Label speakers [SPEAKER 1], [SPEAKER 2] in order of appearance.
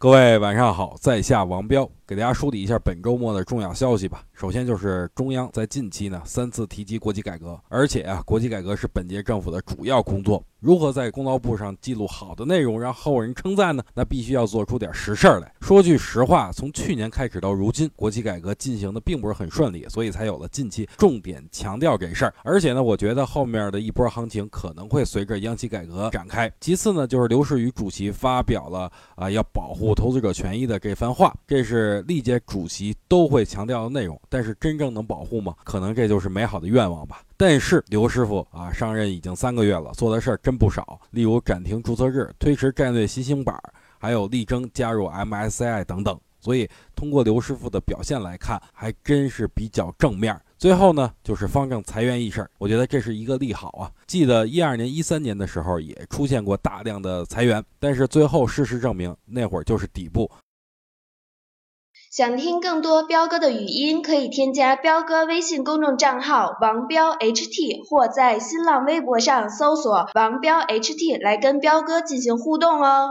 [SPEAKER 1] 各位晚上好，在下王彪。给大家梳理一下本周末的重要消息吧。首先就是中央在近期呢三次提及国企改革，而且啊，国企改革是本届政府的主要工作。如何在公道簿上记录好的内容，让后人称赞呢？那必须要做出点实事儿来。说句实话，从去年开始到如今，国企改革进行的并不是很顺利，所以才有了近期重点强调这事儿。而且呢，我觉得后面的一波行情可能会随着央企改革展开。其次呢，就是刘士余主席发表了啊要保护投资者权益的这番话，这是。历届主席都会强调的内容，但是真正能保护吗？可能这就是美好的愿望吧。但是刘师傅啊，上任已经三个月了，做的事儿真不少，例如暂停注册制、推迟战略新兴板，还有力争加入 MSCI 等等。所以通过刘师傅的表现来看，还真是比较正面。最后呢，就是方正裁员一事，我觉得这是一个利好啊。记得一二年、一三年的时候也出现过大量的裁员，但是最后事实证明，那会儿就是底部。
[SPEAKER 2] 想听更多彪哥的语音，可以添加彪哥微信公众账号王彪 HT，或在新浪微博上搜索王彪 HT 来跟彪哥进行互动哦。